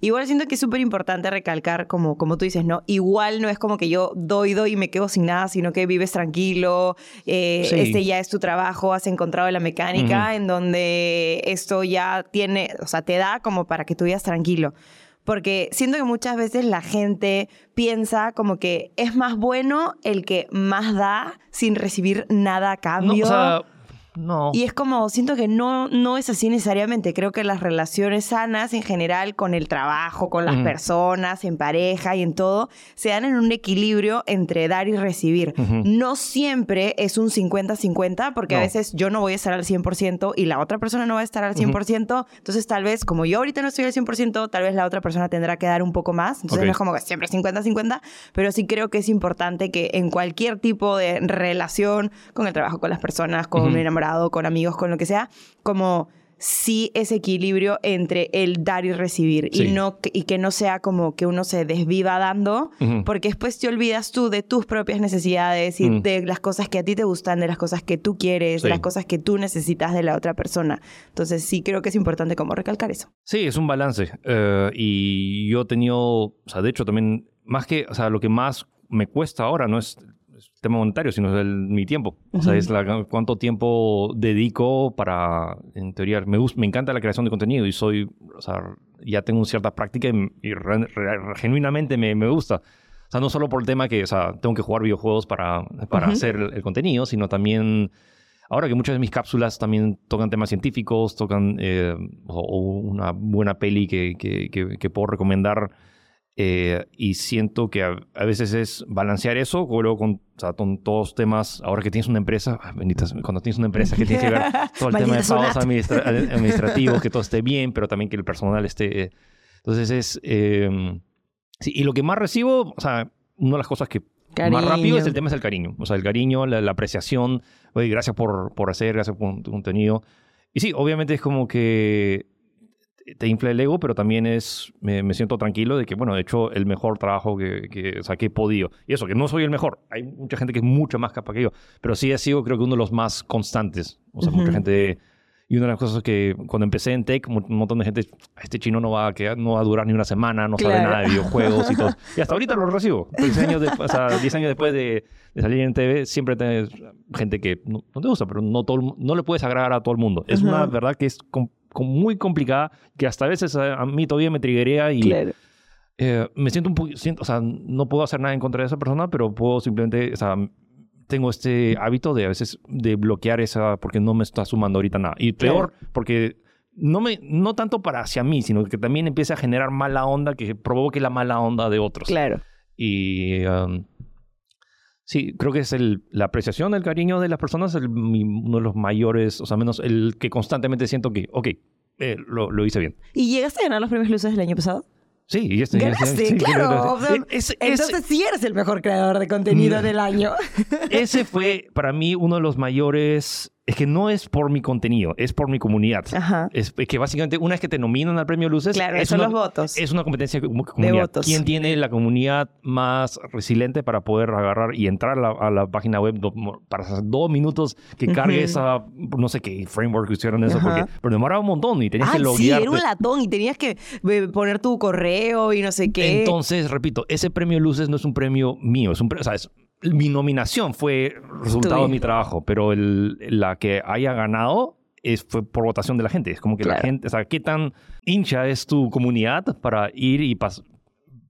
Igual siento que es súper importante recalcar, como, como tú dices, ¿no? Igual no es como que yo doy, doy y me quedo sin nada, sino que vives tranquilo, eh, este ya es tu trabajo, has encontrado la mecánica en donde esto ya tiene, o sea, te da como para que tú vivas tranquilo. Porque siento que muchas veces la gente piensa como que es más bueno el que más da sin recibir nada a cambio. No, o sea, no. Y es como, siento que no, no es así necesariamente. Creo que las relaciones sanas en general con el trabajo, con las personas, en pareja y en todo, se dan en un equilibrio entre dar y recibir. No siempre es un 50-50 porque a veces yo no voy a estar al 100% y la otra persona no va a estar al 100%. Entonces tal vez como yo ahorita no estoy al 100%, tal vez la otra persona tendrá que dar un poco más. Entonces no es como que siempre 50-50, pero sí creo que es importante que en cualquier tipo de relación, con el trabajo, con las personas, con un Ujú. Enamorado, con amigos, con lo que sea, como sí ese equilibrio entre el dar y recibir y Sí. no que- y que no sea como que uno se desviva dando Ujú. porque después te olvidas tú de tus propias necesidades y Mm. de las cosas que a ti te gustan, de las cosas que tú quieres, de Sí. las cosas que tú necesitas de la otra persona. Entonces sí creo que es importante como recalcar eso. Sí, es un balance. Eh, y yo he tenido, o sea, de hecho también, más que, o sea, lo que más me cuesta ahora no es tema monetario, sino es mi tiempo. O sea, es la, cuánto tiempo dedico para, en teoría, me, me encanta la creación de contenido y soy, o sea, ya tengo cierta práctica y, y re- re- genuinamente me, me gusta. O sea, no solo por el tema que, o sea, tengo que jugar videojuegos para, para Ujú. hacer el, el contenido, sino también Ahora que muchas de mis cápsulas también tocan temas científicos, tocan eh, o, o una buena peli que, que, que- que puedo recomendar, eh, y siento que a, a veces es balancear eso, luego con, o sea, con todos temas, ahora que tienes una empresa, ah, benditas, cuando tienes una empresa que tienes que ver [LAUGHS] todo el tema de pagos administra- [LAUGHS] ad- administrativos, que todo esté bien, pero también que el personal esté... Entonces es... eh, sí, y lo que más recibo, o sea, una de las cosas que más rápido es el tema es el cariño. O sea, el cariño, la, la apreciación. Oye, gracias por, por hacer, gracias por tu contenido. Y sí, obviamente es como que te infla el ego, pero también es, me, me siento tranquilo de que, bueno, he hecho el mejor trabajo que, que, o sea, que he podido. Y eso, que no soy el mejor. Hay mucha gente que es mucho más capaz que yo, pero sí he sido, creo que, uno de los más constantes. O sea, mucha Ujú. gente... Y una de las cosas que cuando empecé en tech, un montón de gente, este chino no va a, quedar, no va a durar ni una semana, no sabe Claro. nada de videojuegos y todo. [LAUGHS] Y hasta ahorita lo recibo. 10 años, después, o sea, 10 años después de, de salir en TV, siempre tienes gente que no, no te gusta, pero no, todo, no le puedes agradar a todo el mundo. Es una Ujú. verdad que es muy complicada, que hasta a veces a, mí todavía me triguea y Claro. eh, me siento un poco, o sea, no puedo hacer nada en contra de esa persona, pero puedo simplemente, o sea, tengo este hábito de a veces de bloquear esa porque no me está sumando ahorita nada. Y peor, porque no me no tanto para hacia mí, sino que también empieza a generar mala onda que provoque la mala onda de otros. Claro. Y um, sí, creo que es el, la apreciación, el cariño de las personas, el, mi- uno de los mayores, o sea, menos el que constantemente siento que, ok, eh, lo, lo hice bien. ¿Y llegaste a ganar los premios luces el año pasado? Sí, y este, Ganaste, claro. Ese- Entonces sí eres el mejor creador de contenido Mm. del año. [LAUGHS] ese fue para mí uno de los mayores. Es que no es por mi contenido, es por mi comunidad. Ajá. Es que básicamente, una vez que te nominan al premio Luces, Claro, es son una, los votos. es una competencia como comunidad. votos. ¿Quién tiene la comunidad más resiliente para poder agarrar y entrar a la, a la página web do- para hacer dos minutos que cargue Ujú. esa, no sé qué framework que hicieron eso? Porque, pero demoraba un montón y tenías Ah, que sí, loguearte. era un latón y tenías que eh, poner tu correo y no sé qué. Entonces, repito, ese premio Luces no es un premio mío, es un premio, o sea, es- mi nominación fue resultado de mi trabajo, pero el, la que haya ganado es, fue por votación de la gente. Es como que la gente, o sea, qué tan hincha es tu comunidad para ir y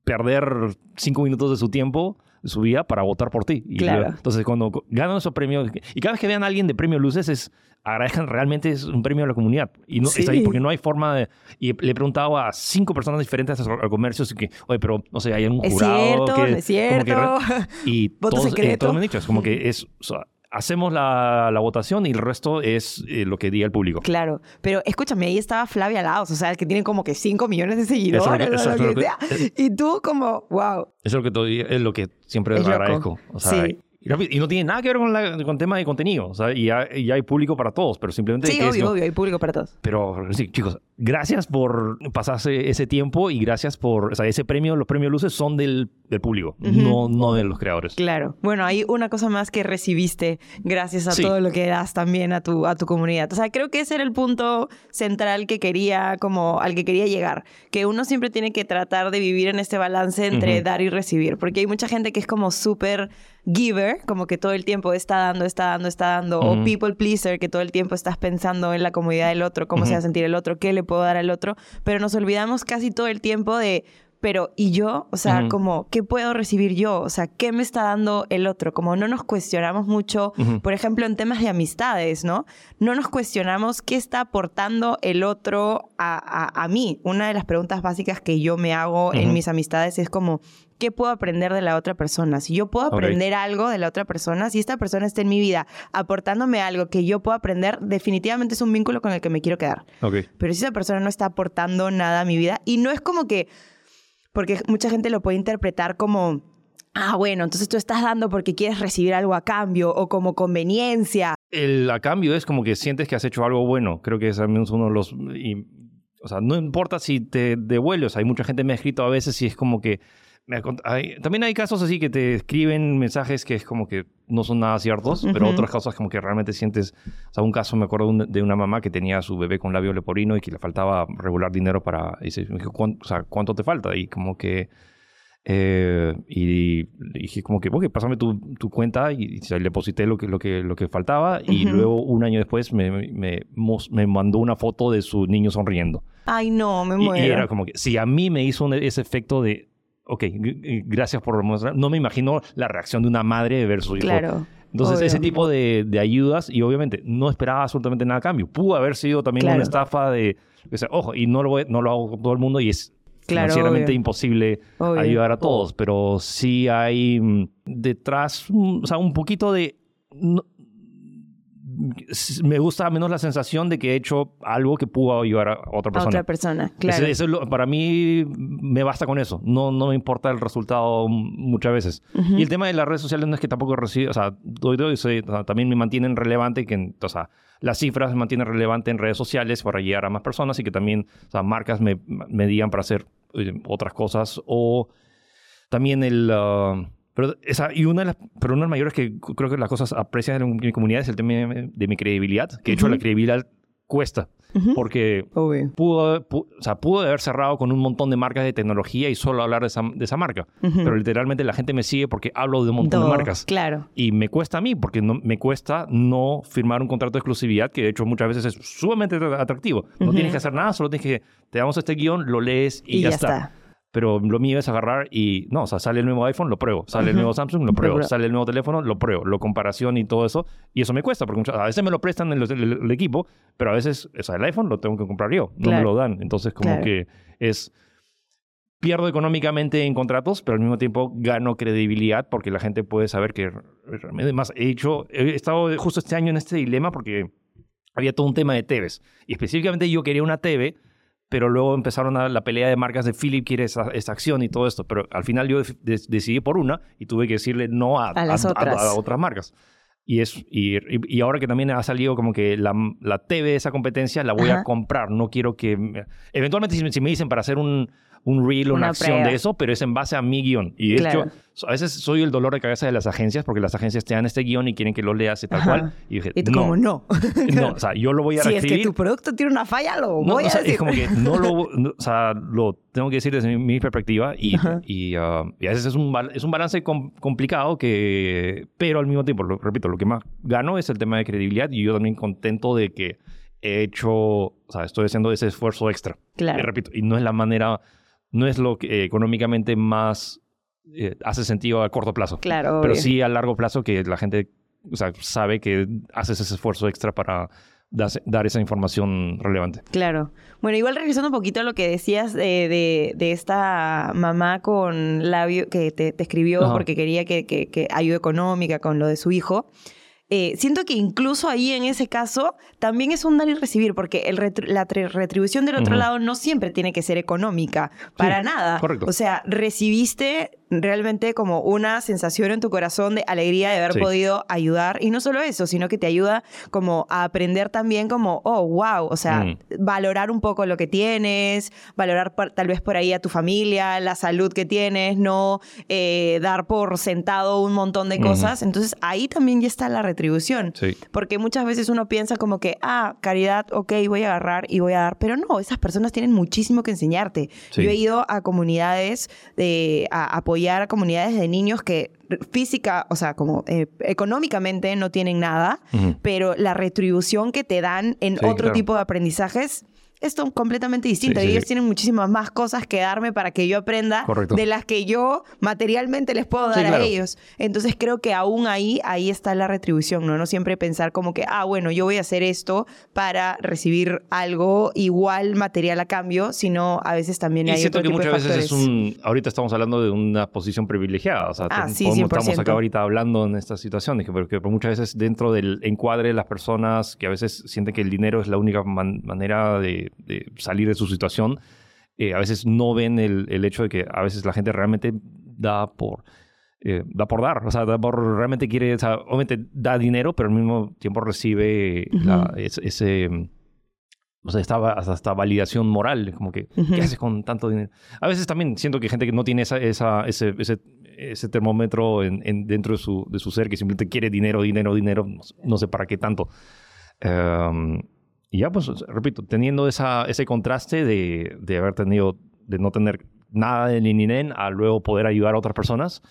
perder cinco minutos de su tiempo, su vida, para votar por ti. Y Claro. yo- entonces, cuando ganan esos premios, y cada vez que vean a alguien de premio Luces, es agradezcan realmente es un premio a la comunidad. Y no, Sí. está ahí porque no hay forma de... Y le he preguntado a cinco personas diferentes a, a comercios y que, oye, pero no sé, hay un Es jurado cierto, que... es como que cierto. y [LAUGHS] todos, eh, todos me han dicho, es como que [LAUGHS] es... o sea, hacemos la, la votación y el resto es eh, lo que diga el público. Claro, pero escúchame, ahí estaba Flavia Laos, o sea, que tiene como que 5 millones de seguidores, Eso es lo que- o eso lo es que lo sea. Y tú como, wow. Eso es lo que, todavía- es lo que siempre Es agradezco. O sea, Sí. y, no tiene nada que ver con, la, con tema de contenido. O sea, y ya, y hay público para todos, pero simplemente... Sí, que es, obvio, obvio, hay público para todos. Pero sí, chicos, gracias por pasarse ese tiempo y gracias por, o sea, ese premio, los premios luces son del, del público, Ujú. no, no de los creadores. Claro. Bueno, hay una cosa más que recibiste gracias a Sí. todo lo que das también a tu, a tu comunidad. O sea, creo que ese era el punto central que quería, como al que quería llegar. Que uno siempre tiene que tratar de vivir en este balance entre Ujú. dar y recibir. Porque hay mucha gente que es como súper giver, como que todo el tiempo está dando, está dando, está dando. O Ujú. people pleaser, que todo el tiempo estás pensando en la comodidad del otro, cómo se va a sentir el otro, qué le puedo dar al otro. Pero nos olvidamos casi todo el tiempo de pero ¿y yo? O sea, como, ¿qué puedo recibir yo? O sea, ¿qué me está dando el otro? Como no nos cuestionamos mucho, por ejemplo, en temas de amistades, ¿no? No nos cuestionamos qué está aportando el otro a, a, mí. Una de las preguntas básicas que yo me hago en mis amistades es como, ¿qué puedo aprender de la otra persona? Si yo puedo aprender algo de la otra persona, si esta persona está en mi vida aportándome algo que yo puedo aprender, definitivamente es un vínculo con el que me quiero quedar. Pero si esa persona no está aportando nada a mi vida, y no es como que, porque mucha gente lo puede interpretar como, ah, bueno, entonces tú estás dando porque quieres recibir algo a cambio o como conveniencia. El a cambio es como que sientes que has hecho algo bueno. Creo que es uno de los... o sea, no importa si te devuelves. Hay mucha gente me ha escrito a veces y es como que también hay casos así que te escriben mensajes que es como que no son nada ciertos, pero otras cosas como que realmente sientes. O sea, un caso me acuerdo de una mamá que tenía a su bebé con labio leporino y que le faltaba regular dinero para. Y dice, ¿cuánto, o sea, ¿cuánto te falta? Y como que. Eh, y dije como que, ok, pásame tu, tu cuenta y, le deposité lo que, lo que, lo que faltaba y luego un año después me, me, me, mandó una foto de su niño sonriendo. Ay, no, me muero. Y, era como que, si a mí me hizo ese efecto de, ok, gracias por mostrar. No me imagino la reacción de una madre de ver su hijo. Claro. Entonces, ese tipo de, de, ayudas, y obviamente no esperaba absolutamente nada a cambio. Pudo haber sido también una estafa de. ojo, y no lo, no lo hago con todo el mundo y es claro, financieramente imposible ayudar a todos, pero sí hay mm, detrás, mm, o sea, un poquito de me gusta menos la sensación de que he hecho algo que pudo ayudar a otra persona. A otra persona, claro. para mí me basta con eso. No, no me importa el resultado muchas veces. Y el tema de las redes sociales no es que tampoco recibo, o sea, también me mantienen relevante, que, o sea, las cifras me mantienen relevante en redes sociales para llegar a más personas y que también o sea, marcas me, me digan para hacer eh, otras cosas. O también el... Ah, pero, esa, y una de las, pero una de las mayores que creo que las cosas aprecian en mi comunidad es el tema de, mi credibilidad, que de hecho la credibilidad cuesta. Porque pudo, o sea, pudo haber cerrado con un montón de marcas de tecnología y solo hablar de esa, de esa marca. Pero literalmente la gente me sigue porque hablo de un montón de marcas. Claro. Y me cuesta a mí, porque no, me cuesta no firmar un contrato de exclusividad, que de hecho muchas veces es sumamente atractivo. No tienes que hacer nada, solo tienes que, te damos este guion, lo lees y, ya, está pero lo mío es agarrar y, no, o sea, sale el nuevo iPhone, lo pruebo, sale el nuevo Samsung, lo pruebo, sale el nuevo teléfono, lo pruebo, lo comparación y todo eso, y eso me cuesta, porque a veces me lo prestan en el, equipo, pero a veces, o sea, el iPhone lo tengo que comprar yo, no me lo dan, entonces como que es, pierdo económicamente en contratos, pero al mismo tiempo gano credibilidad porque la gente puede saber que realmente más he hecho, he estado justo este año en este dilema porque había todo un tema de TVs, y específicamente yo quería una TV, pero luego empezaron a, la pelea de marcas de Philip quiere esa, acción y todo esto, pero al final yo decidí por una y tuve que decirle no a, las otras. A, otras marcas. Y, es, y, y, ahora que también ha salido como que la, la TV de esa competencia, la voy a comprar. No quiero que... Eventualmente si me dicen para hacer un, un reel o una, acción de eso, pero es en base a mi guion. Y de hecho, a veces soy el dolor de cabeza de las agencias porque las agencias te dan este guion y quieren que lo leas y tal cual. Y dije, ¿Y como no? [LAUGHS] no, o sea, yo lo voy a Si es que tu producto tiene una falla, lo voy a decir. Es como que no lo, o sea, lo tengo que decir desde mi, perspectiva y, y, uh, y, a veces es un, es un balance complicado que, pero al mismo tiempo, lo, repito, lo que más gano es el tema de credibilidad y yo también contento de que he hecho, o sea, estoy haciendo ese esfuerzo extra. Claro. Y repito, y no es la manera no es lo que económicamente más eh, hace sentido a corto plazo. Claro. Pero sí a largo plazo que la gente o sea, sabe que haces ese esfuerzo extra para dar esa información relevante. Claro. Bueno, igual regresando un poquito a lo que decías de, de, esta mamá con labio que te, escribió porque quería que, que, que ayuda económica con lo de su hijo. Eh, siento que incluso ahí en ese caso también es un dar y recibir, porque el la retribución del otro lado no siempre tiene que ser económica, para nada. Correcto. O sea, recibiste realmente como una sensación en tu corazón de alegría de haber podido ayudar. Y no solo eso, sino que te ayuda como a aprender también como, oh, wow, o sea, mm. valorar un poco lo que tienes, valorar tal vez por ahí a tu familia, la salud que tienes, no eh, dar por sentado un montón de cosas. Entonces ahí también ya está la retribución. Porque muchas veces uno piensa como que, ah, caridad, ok, voy a agarrar y voy a dar. Pero no, esas personas tienen muchísimo que enseñarte. Yo he ido a comunidades de, a apoyar a comunidades de niños que física, o sea, como eh, económicamente no tienen nada, pero la retribución que te dan en otro tipo de aprendizajes esto completamente distinto. Sí, ellos sí. tienen muchísimas más cosas que darme para que yo aprenda Correcto. de las que yo materialmente les puedo dar claro. a ellos. Entonces creo que aún ahí, ahí está la retribución, ¿no? No siempre pensar como que, ah, bueno, yo voy a hacer esto para recibir algo igual material a cambio, sino a veces también Y hay siento otro que tipo de muchas veces es un... Ahorita estamos hablando de una posición privilegiada. O sea, Ah, te- sí, como 100%. estamos acá ahorita hablando en estas situaciones, que porque muchas veces dentro del encuadre de las personas que a veces sienten que el dinero es la única man- manera de, de salir de su situación, eh, a veces no ven el, el hecho de que a veces la gente realmente da por... eh, da por dar, o sea, da por, realmente quiere, o sea, obviamente da dinero, pero al mismo tiempo recibe la- Ujú. ese, o sea, esta, hasta, validación moral, como que, Ujú. ¿qué haces con tanto dinero? A veces también siento que gente que no tiene esa, esa, ese, ese, ese termómetro en, en- dentro de su, de su ser, que simplemente quiere dinero, dinero, dinero, no, sé- no sé para qué tanto. Em, y ya, pues, repito, teniendo esa, ese contraste de, de haber tenido, de no tener nada de ni ni nen, a luego poder ayudar a otras personas,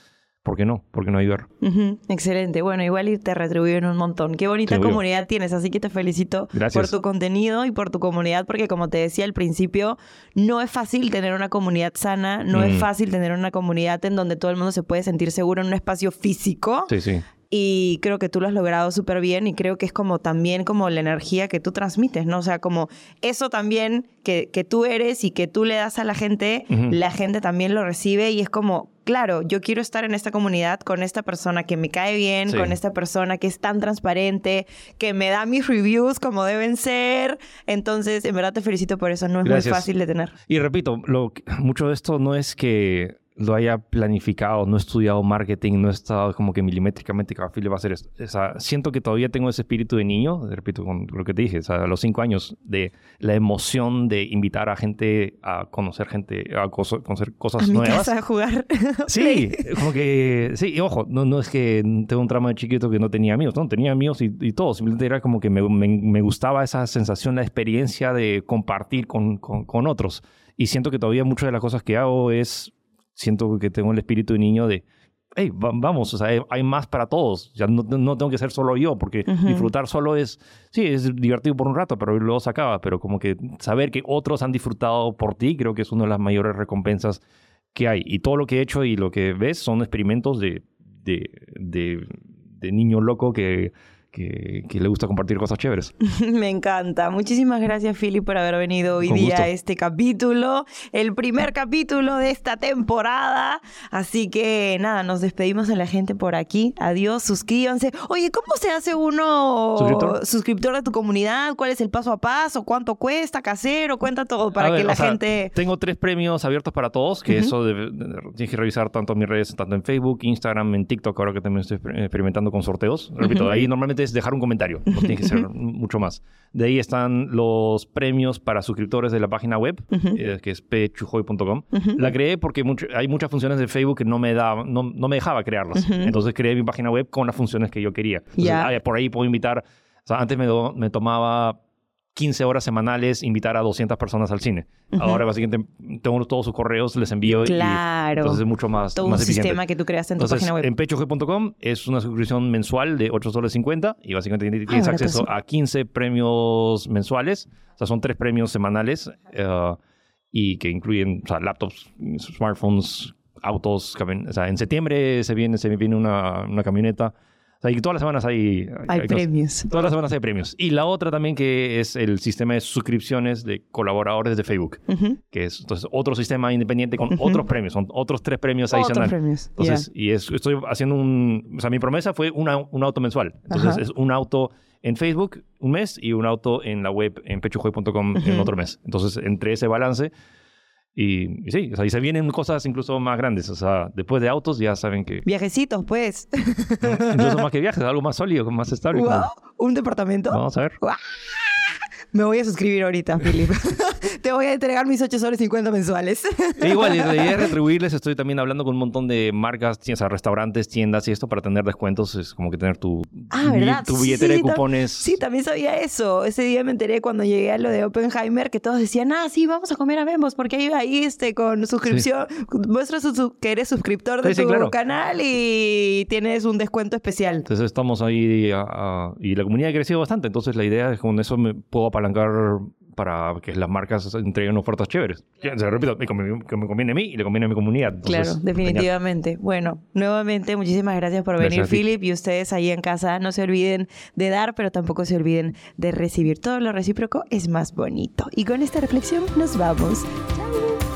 ¿por qué no? ¿Por qué no ayudar? Ujú, Excelente. Bueno, igual y te retribuyen un montón. Qué bonita comunidad tienes, así que te felicito Gracias. por tu contenido y por tu comunidad, porque como te decía al principio, no es fácil tener una comunidad sana, no es Mm. fácil tener una comunidad en donde todo el mundo se puede sentir seguro en un espacio físico. Sí, sí. Y creo que tú lo has logrado súper bien y creo que es como también como la energía que tú transmites, ¿no? O sea, como eso también que, que tú eres y que tú le das a la gente, la gente también lo recibe y es como, claro, yo quiero estar en esta comunidad con esta persona que me cae bien, Sí. con esta persona que es tan transparente, que me da mis reviews como deben ser. Entonces, en verdad te felicito por eso, no es Gracias. muy fácil de tener. Y repito, lo, mucho de esto no es que lo haya planificado, no he estudiado marketing, no he estado como que milimétricamente cada le va a hacer esto. O sea, siento que todavía tengo ese espíritu de niño, repito, con lo que te dije, o sea, a los cinco años, de la emoción de invitar a gente a conocer gente, a coso- conocer cosas A mi nuevas. casa a jugar. [LAUGHS] Sí, como que, sí, y ojo, no, no es que tengo un trama de chiquito que no tenía amigos, no, tenía amigos y, y todo, simplemente era como que me, me- me gustaba esa sensación, la experiencia de compartir con, con, con otros. Y siento que todavía muchas de las cosas que hago es, siento que tengo el espíritu de niño de, hey, va- vamos, o sea, hay- más para todos, ya no, no tengo que ser solo yo, porque Ujú. disfrutar solo es, sí, es divertido por un rato, pero luego se acaba, pero como que saber que otros han disfrutado por ti, creo que es una de las mayores recompensas que hay. Y todo lo que he hecho y lo que ves son experimentos de, de, de, de niño loco que, que, que le gusta compartir cosas chéveres. [LAUGHS] Me encanta. Muchísimas gracias, Philly, por haber venido hoy Con día gusto. a este capítulo, el primer capítulo de esta temporada. Así que nada, nos despedimos de la gente por aquí. Adiós, suscríbanse. Oye, ¿cómo se hace uno ¿Suscriptor? suscriptor de tu comunidad? ¿Cuál es el paso a paso? ¿Cuánto cuesta? ¿Casero? Cuenta todo para A que ver, la sea, gente... Tengo tres premios abiertos para todos, que eso de- de- tienes que revisar tanto en mis redes, tanto en Facebook, Instagram, en TikTok, ahora que también estoy exper- experimentando con sorteos. Repito, ahí normalmente es dejar un comentario, no tiene que ser mucho más. De ahí están los premios para suscriptores de la página web, Ujú. eh, que es pechujoy.com. Ujú. La creé porque mucho- hay muchas funciones de Facebook que no me, da, no, no me dejaba crearlas. Ujú. Entonces creé mi página web con las funciones que yo quería. Entonces, Ya. ah, por ahí puedo invitar, o sea, antes me, me tomaba 15 horas semanales invitar a 200 personas al cine. Ahora básicamente tengo todos sus correos, les envío y Claro. entonces es mucho más, todo un más eficiente. sistema que tú creaste en tu Entonces, página web. en pechoge.com es una suscripción mensual de 8 soles 50 y básicamente tienes Ah, acceso sí. a 15 premios mensuales. O sea, son tres premios semanales eh, y que incluyen o sea, laptops, smartphones, autos. O sea, en septiembre se viene, se viene una, una camioneta. O sea, y todas las semanas hay... Premios. Todas las semanas hay premios. Y la otra también que es el sistema de suscripciones de colaboradores de Facebook, que es entonces otro sistema independiente con otros premios, son otros tres premios Otros adicionales. premios. Entonces, y es, estoy haciendo un... O sea, mi promesa fue una- un auto mensual. Entonces, Ajá. es un auto en Facebook un mes y un auto en la web en pechojoy.com en otro mes. Entonces, entre ese balance... Y, y sí, o sea, y se vienen cosas incluso más grandes. O sea, después de autos ya saben que... Viajecitos, pues. [LAUGHS] incluso más que [LAUGHS] viajes, algo más sólido, más estable. Wow. como- ¿Un departamento? Vamos a ver. Me voy a suscribir ahorita, Philip. [LAUGHS] Te voy a entregar mis 8 soles 50 mensuales. Igual, y la idea es retribuirles. Estoy también hablando con un montón de marcas, o sea, restaurantes, tiendas y esto para tener descuentos. Es como que tener tu, Ah, ¿verdad? tu billetera Sí, de cupones. Sí, también sabía eso. Ese día me enteré cuando llegué a lo de Oppenheimer que todos decían, ah, sí, vamos a comer a Bembos porque ahí, ahí este, con suscripción, muestra su- su- que eres suscriptor de Sí, sí, tu claro. canal y tienes un descuento especial. Entonces estamos ahí a- a- y la comunidad ha crecido bastante. Entonces la idea es que con eso me puedo apalancar para que las marcas entreguen ofertas chéveres. Ya, Se lo repito, me conviene- que me conviene a mí y le conviene a mi comunidad. Claro, definitivamente. Bueno, nuevamente muchísimas gracias por Gracias venir. Philip. Y ustedes ahí en casa no se olviden de dar, pero tampoco se olviden de recibir. Todo lo recíproco es más bonito. Y con esta reflexión nos vamos. Chao.